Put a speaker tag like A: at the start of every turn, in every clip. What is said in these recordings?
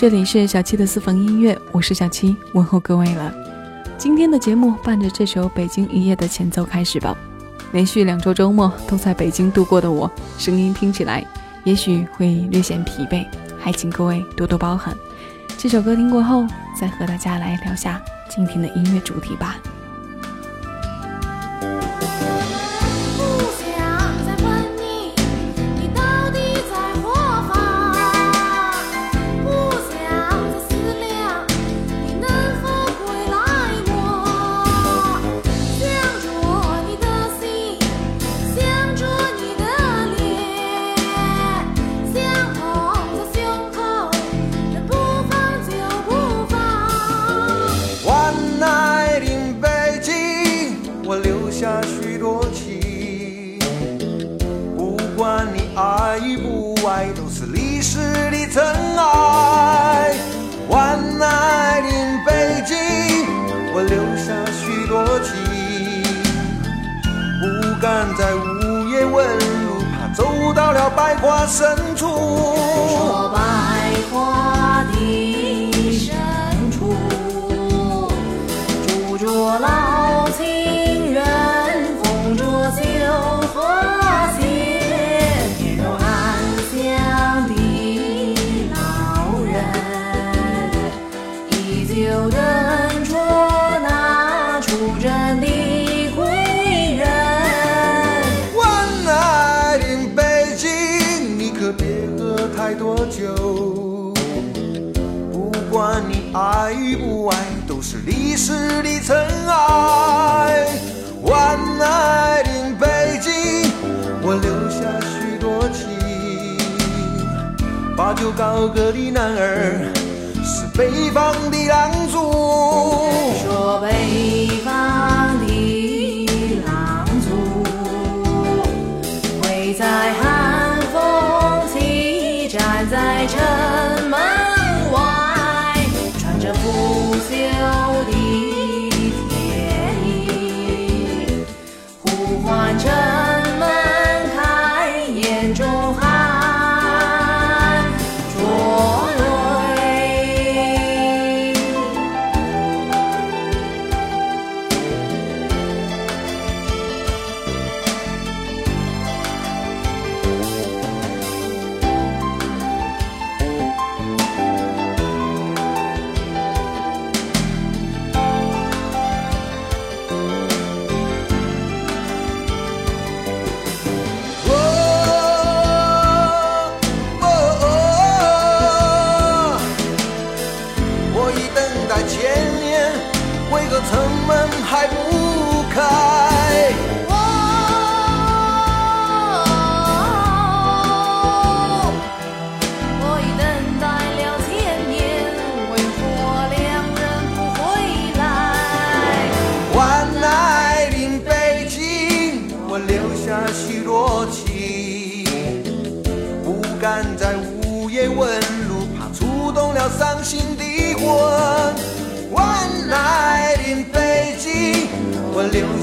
A: 这里是小七的私房音乐，我是小七，问候各位了。今天的节目伴着这首《北京一夜》的前奏开始吧。连续两周周末都在北京度过的我，声音听起来也许会略显疲惫，还请各位多多包涵。这首歌听过后，再和大家来聊下今天的音乐主题吧。
B: 到百花深处。是历史的尘埃。万爱的北京，我留下许多情。把酒高歌的男儿是北方的狼族。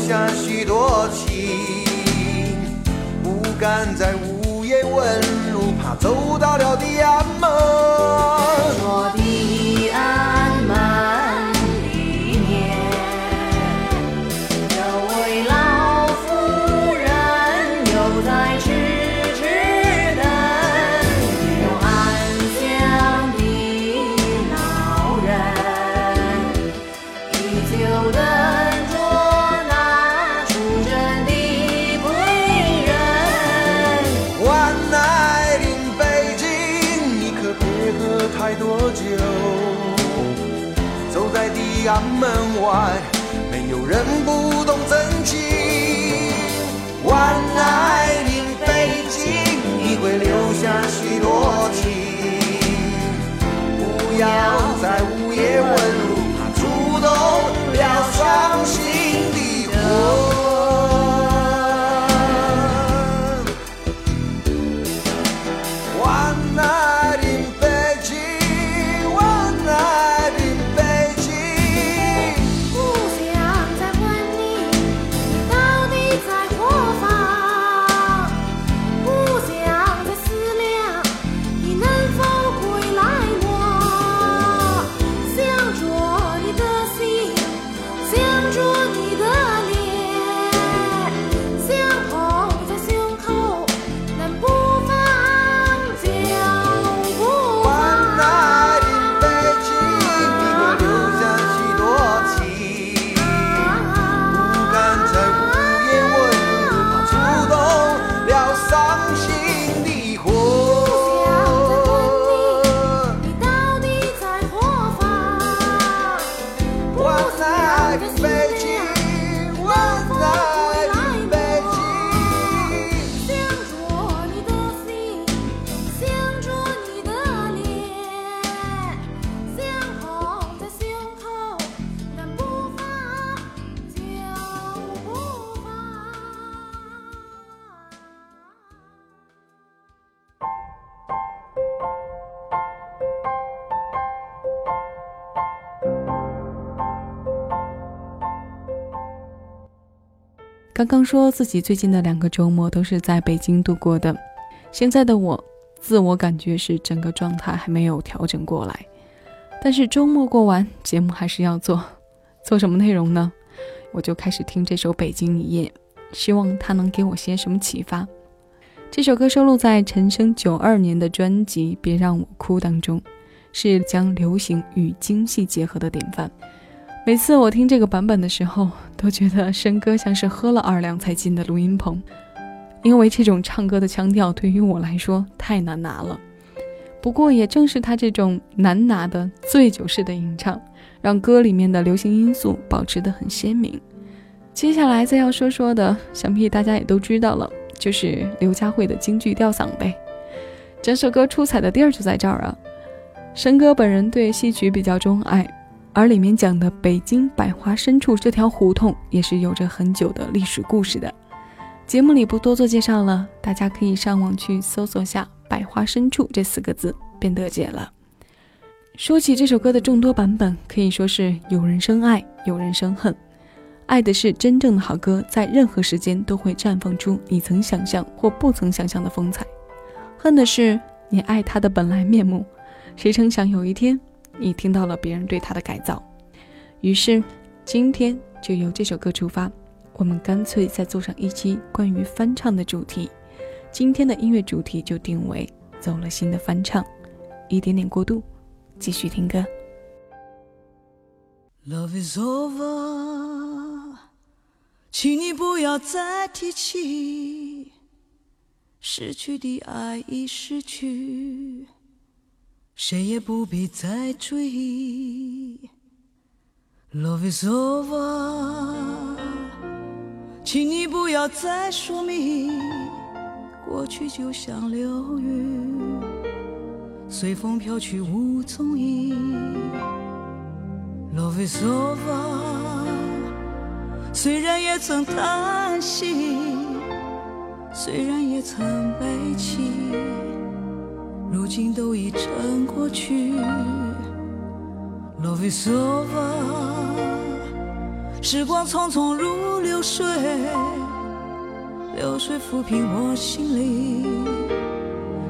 B: 下许多情，不敢在午夜问路，怕走到了地安门。家门外，没有人不懂真情。万爱临北京，你会留下许多情。不要在午夜问路，怕触动了伤心的魂。
A: 刚刚说自己最近的两个周末都是在北京度过的，现在的我自我感觉是整个状态还没有调整过来。但是周末过完，节目还是要做，做什么内容呢？我就开始听这首《北京一夜》，希望它能给我些什么启发。这首歌收录在陈升九二年的专辑《别让我哭》当中，是将流行与京戏结合的典范。每次我听这个版本的时候，都觉得申哥像是喝了二两才进的录音棚，因为这种唱歌的腔调对于我来说太难拿了。不过也正是他这种难拿的醉酒式的吟唱，让歌里面的流行因素保持得很鲜明。接下来再要说说的，想必大家也都知道了。就是刘佳慧的京剧吊嗓呗，整首歌出彩的地儿就在这儿啊。申哥本人对戏曲比较钟爱，而里面讲的北京百花深处这条胡同也是有着很久的历史故事的。节目里不多做介绍了，大家可以上网去搜索下“百花深处”这四个字，便得解了。说起这首歌的众多版本，可以说是有人生爱，有人生恨。爱的是真正的好歌，在任何时间都会绽放出你曾想象或不曾想象的风采；恨的是你爱他的本来面目，谁曾想有一天你听到了别人对他的改造。于是今天就由这首歌出发，我们干脆再做上一期关于翻唱的主题。今天的音乐主题就定为走了心的翻唱，一点点过渡，继续听歌。
C: Love is over. 请你不要再提起失去的爱已失去，谁也不必再追忆。Love is over，请你不要再说明，过去就像流云，随风飘去无踪影。Love is over。虽然也曾叹息，虽然也曾悲泣，如今都已成过去。Love is over，时光匆匆如流水，流水抚平我心里，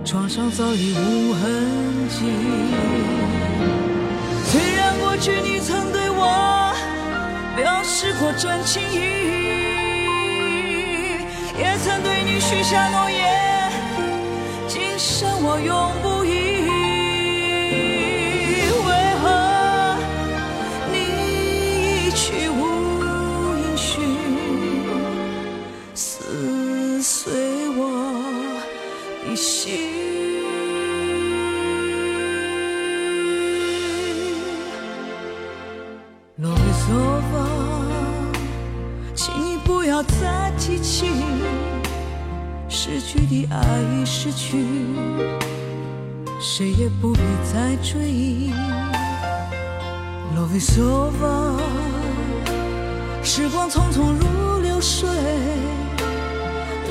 C: 创伤早已无痕迹。虽然过去你曾对我。表示过真情意，也曾对你许下诺言，今生我永不移。为何你一去的爱已失去，谁也不必再追忆。Love is over，时光匆匆如流水，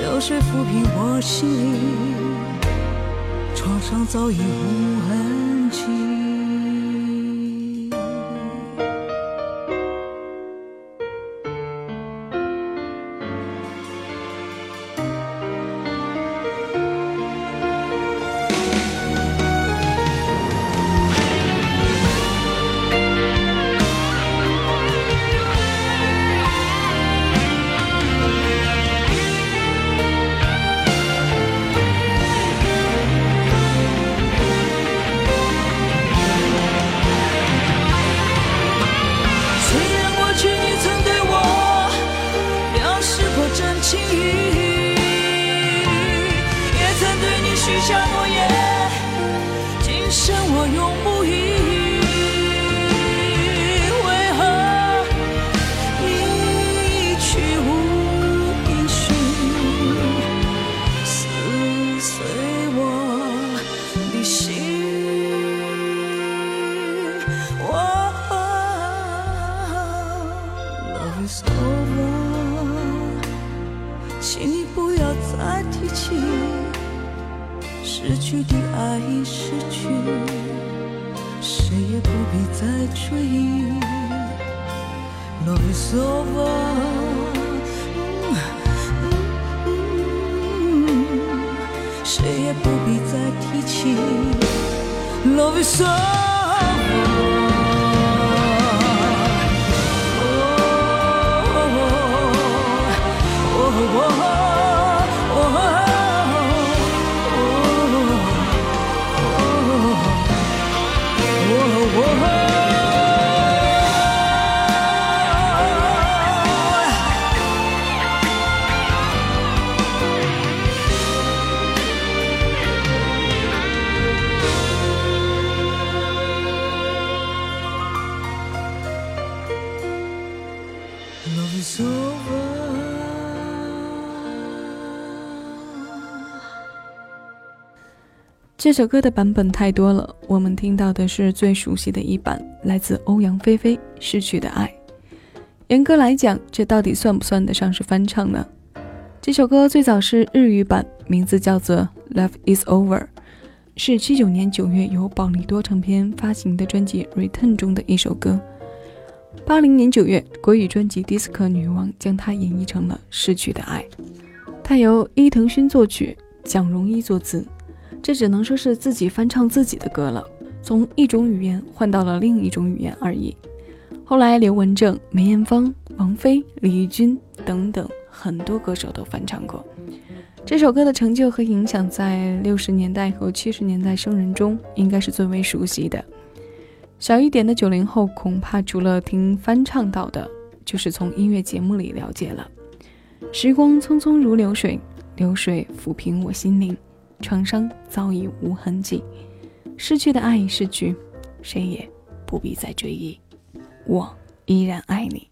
C: 流水抚平我心里，创伤早已无痕迹。
D: 这首歌的版本太多了，我们听到的是最熟悉的一版，来自欧阳菲菲《逝去的爱》。严格来讲，这到底算不算得上是翻唱呢？这首歌最早是日语版，名字叫做《Love Is Over》，是七九年九月由宝丽多唱片发行的专辑《Return》中的一首歌。八零年九月，国语专辑《Disco 女王》将它演绎成了《逝去的爱》，它由伊藤薰作曲，蒋荣一作词。这只能说是自己翻唱自己的歌了，从一种语言换到了另一种语言而已。后来，刘文正、梅艳芳、王菲、李翊君等等很多歌手都翻唱过这首歌的成就和影响，在六十年代和七十年代生人中应该是最为熟悉的。小一点的九零后，恐怕除了听翻唱到的，就是从音乐节目里了解了。时光匆匆如流水，流水抚平我心灵。创伤早已无痕迹，失去的爱已逝去，谁也不必再追忆。我依然爱你。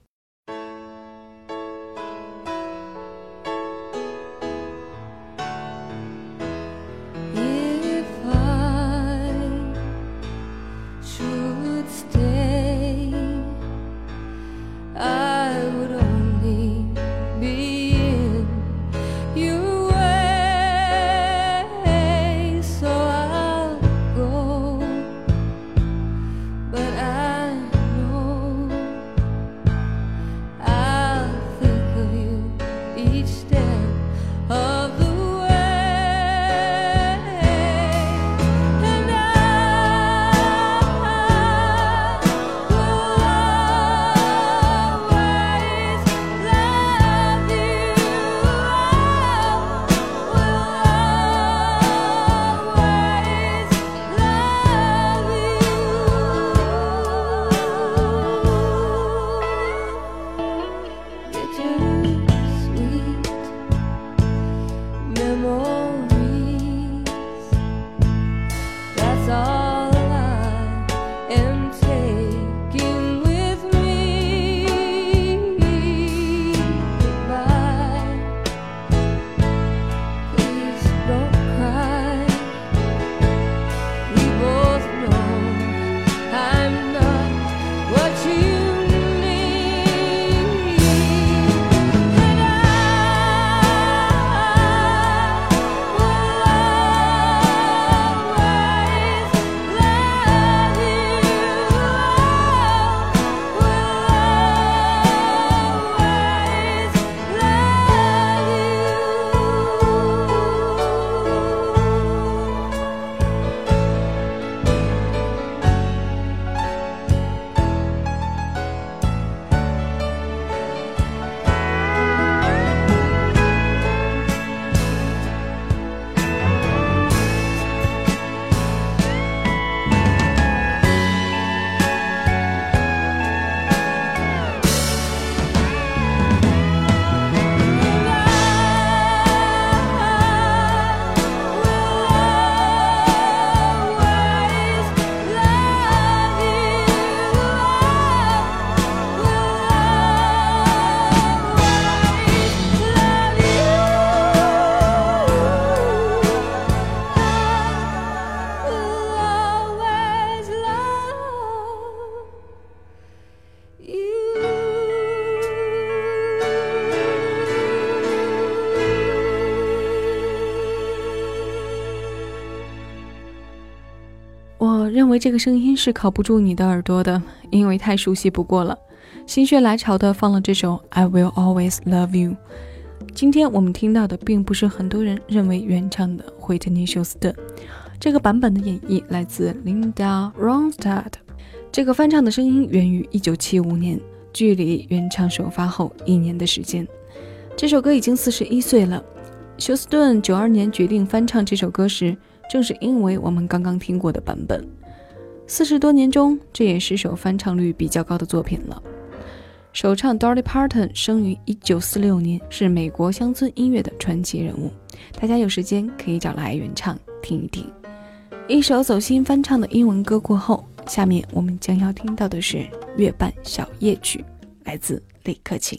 D: 为这个声音是靠不住你的耳朵的，因为太熟悉不过了。心血来潮的放了这首《I Will Always Love You》，
A: 今天我们听到的并不是很多人认为原唱的惠特尼·休斯顿，这个版本的演绎来自 Linda Ronstadt。这个翻唱的声音源于1975年，距离原唱首发后一年的时间。这首歌已经四十一岁了。休斯顿九二年决定翻唱这首歌时，正是因为我们刚刚听过的版本。四十多年中，这也是首翻唱率比较高的作品了。首唱 Dolly Parton 生于一九四六年，是美国乡村音乐的传奇人物。大家有时间可以找来原唱听一听。一首走心翻唱的英文歌过后，下面我们将要听到的是《月半小夜曲》，来自李克勤。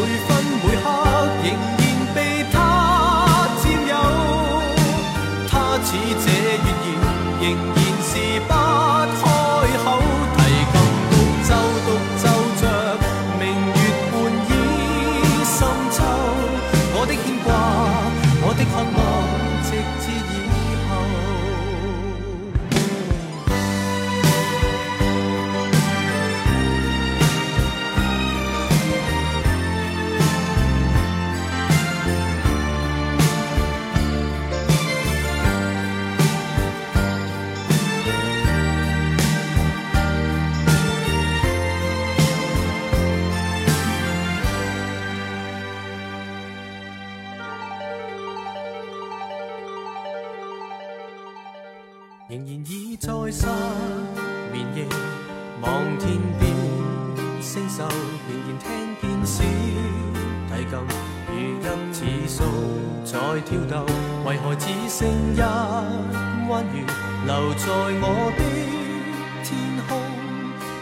E: 每分每刻在失眠夜，望天边星宿，仍然听见小提琴如泣似诉在跳动，为何只剩一弯月。留在我的天空？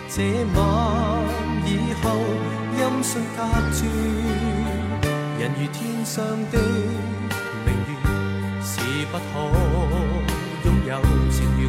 E: 这晚以后，音讯隔绝，人如天上的明月，是不可。拥有情如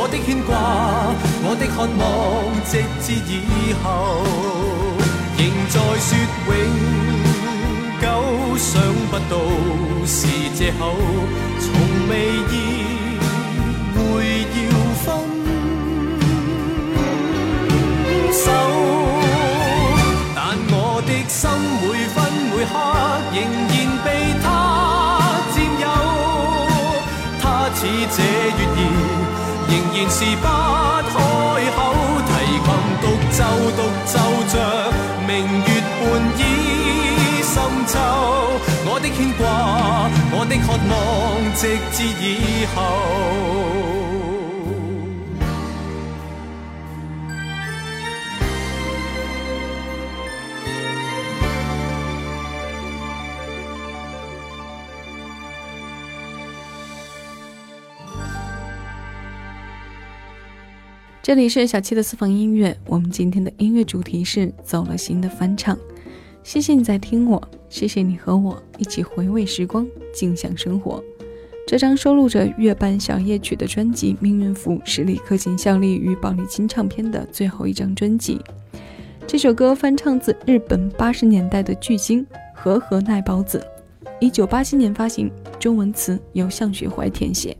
E: 我的牵挂，我的渴望，直至以後，仍在說永。久想不到是借口，從未意會要分手。但我的心每分每刻仍然被他佔有。他似這月兒，仍然是不开口，提琴独奏独奏着。明月半倚深秋，我的牵挂，我的渴望，直至以后。
A: 这里是小七的私房音乐，我们今天的音乐主题是走了心的翻唱。谢谢你在听我，谢谢你和我一起回味时光，静享生活。这张收录着月半小夜曲的专辑《命运符》是李克勤效力于宝丽金唱片的最后一张专辑。这首歌翻唱自日本八十年代的巨星和和奈保子，一九八七年发行，中文词由向雪怀填写。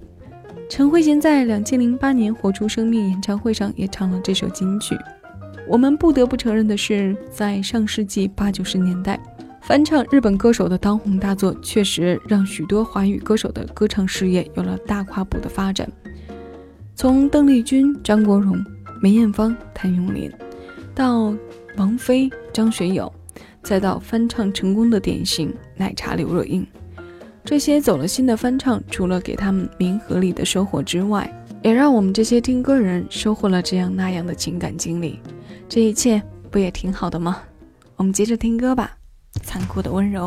A: 陈慧娴在两千零八年《活出生命》演唱会上也唱了这首金曲。我们不得不承认的是，在上世纪八九十年代，翻唱日本歌手的当红大作，确实让许多华语歌手的歌唱事业有了大跨步的发展。从邓丽君、张国荣、梅艳芳、谭咏麟，到王菲、张学友，再到翻唱成功的典型奶茶刘若英。这些走了心的翻唱，除了给他们名和利的收获之外，也让我们这些听歌人收获了这样那样的情感经历。这一切不也挺好的吗？我们接着听歌吧，《残酷的温柔》。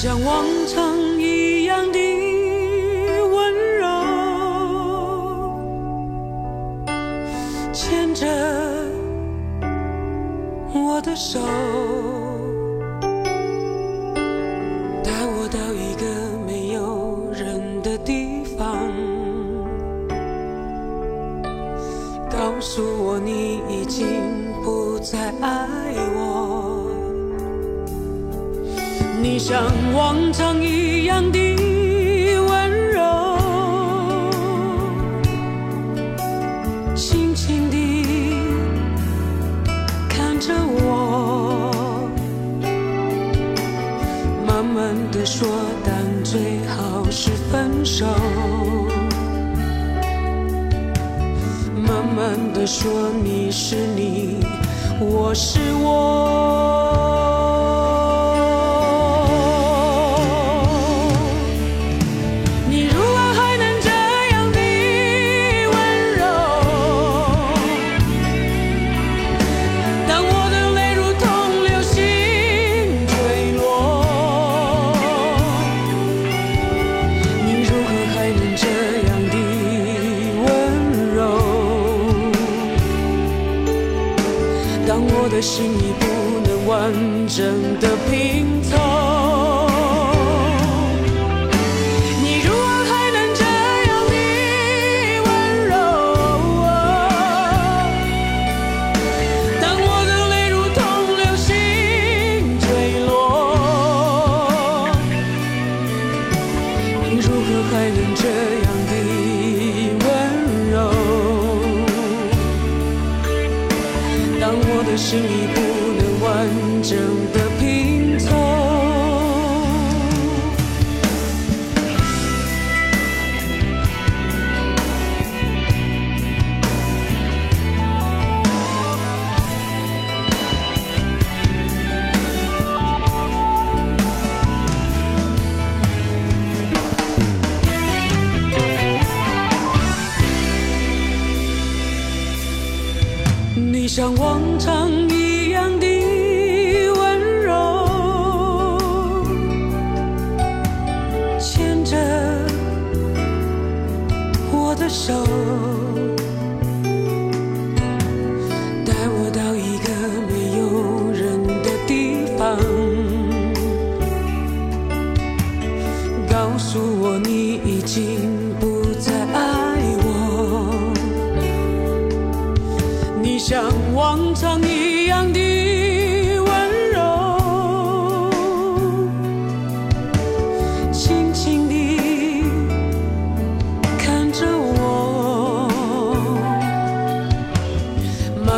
F: 像往常一样的温柔，牵着我的手，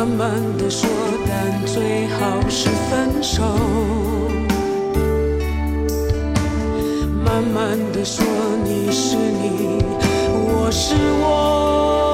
F: 慢慢的说，但最好是分手。慢慢的说，你是你，我是我。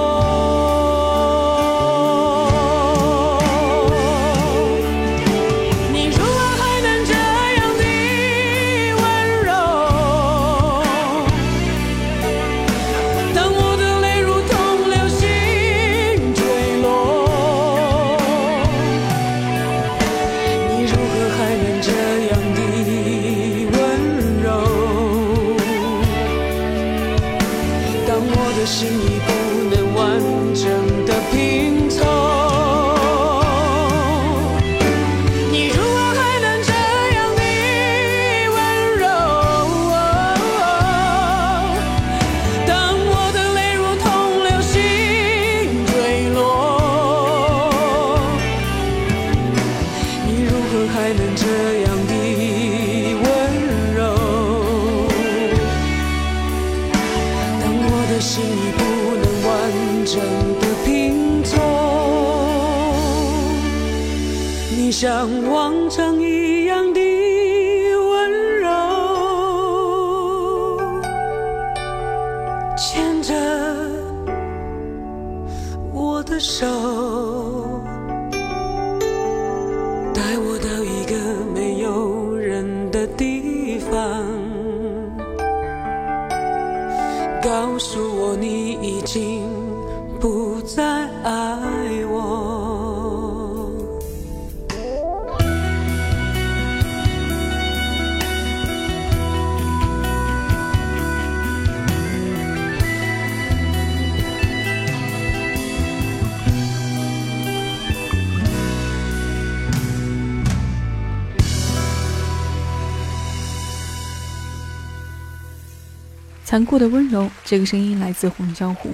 A: 残酷的温柔，这个声音来自黄小琥。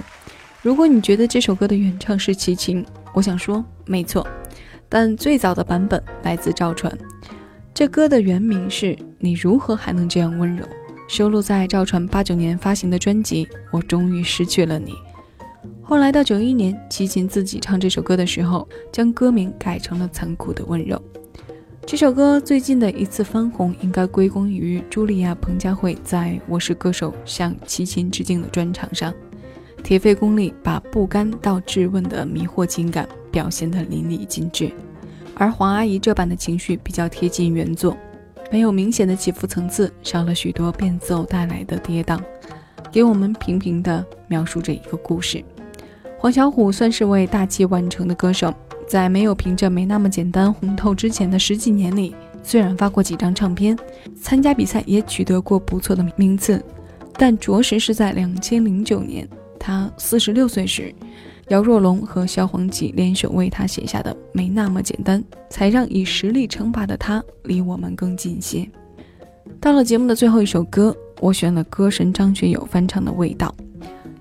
A: 如果你觉得这首歌的原唱是齐秦，我想说没错，但最早的版本来自赵传。这歌的原名是《你如何还能这样温柔》，收录在赵传八九年发行的专辑《我终于失去了你》。后来到九一年，齐秦自己唱这首歌的时候，将歌名改成了《残酷的温柔》。这首歌最近的一次翻红，应该归功于茱莉亚·彭佳慧在《我是歌手》向齐秦致敬的专场上，铁肺功力把不甘到质问的迷惑情感表现得淋漓尽致。而黄阿姨这版的情绪比较贴近原作，没有明显的起伏层次，少了许多变奏带来的跌宕，给我们平平地描述着一个故事。黄小琥算是位大器晚成的歌手。在没有凭着没那么简单红透之前的十几年里，虽然发过几张唱片，参加比赛也取得过不错的名次，但着实是在两千零九年，他四十六岁时，姚若龙和萧煌奇联手为他写下的《没那么简单》，才让以实力称霸的他离我们更近些。到了节目的最后一首歌，我选了歌神张学友翻唱的《味道》，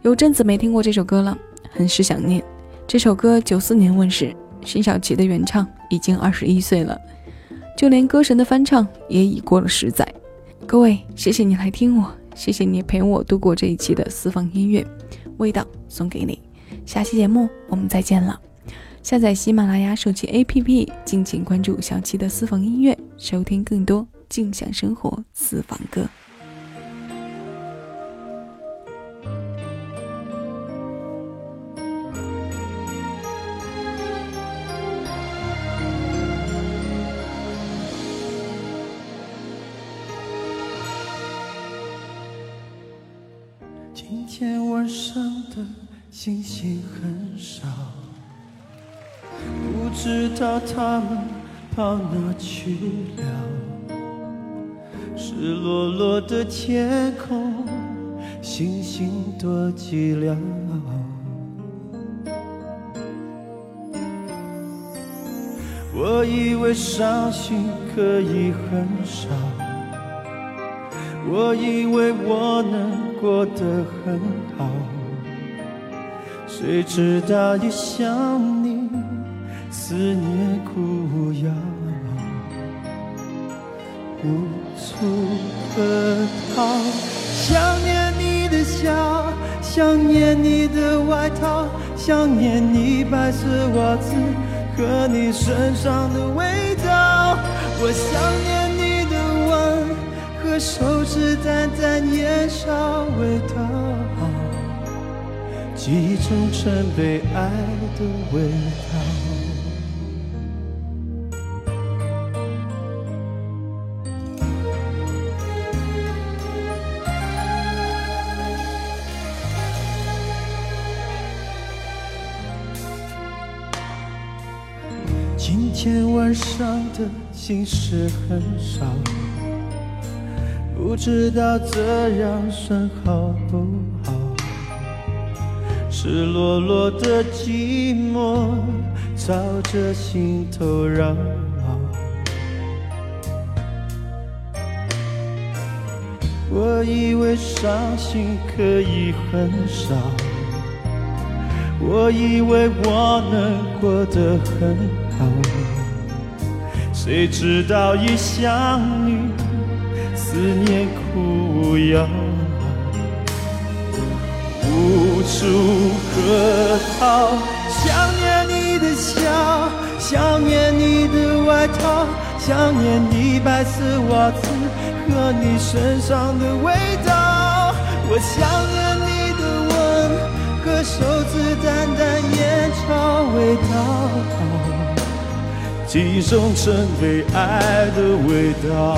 A: 有阵子没听过这首歌了，很是想念。这首歌九四年问世。辛晓琪的原唱已经二十一岁了，就连歌神的翻唱也已过了十载。各位，谢谢你来听我，谢谢你陪我度过这一期的私房音乐，味道送给你。下期节目我们再见了。下载喜马拉雅手机 APP，敬请关注小七的私房音乐，收听更多静享生活私房歌。
G: 今天晚上的星星很少，不知道他们跑哪去了。赤裸裸的天空，星星多寂寥。我以为伤心可以很少。我以为我能过得很好，谁知道一想你，思念苦药，无处可逃。想念你的笑，想念你的外套，想念你白色袜子和你身上的味道。我想念手指淡淡烟硝味道，记忆中曾被爱的味道。今天晚上的心事很少，不知道这样算好不好？赤裸裸的寂寞朝着心头绕。我以为伤心可以很少。我以为我能过得很好，谁知道一想你，思念苦药，无处可逃。想念你的笑，想念你的外套，想念你白色袜子和你身上的味道。我想念你的吻。和手指淡淡烟草味道，记忆中曾被爱的味道。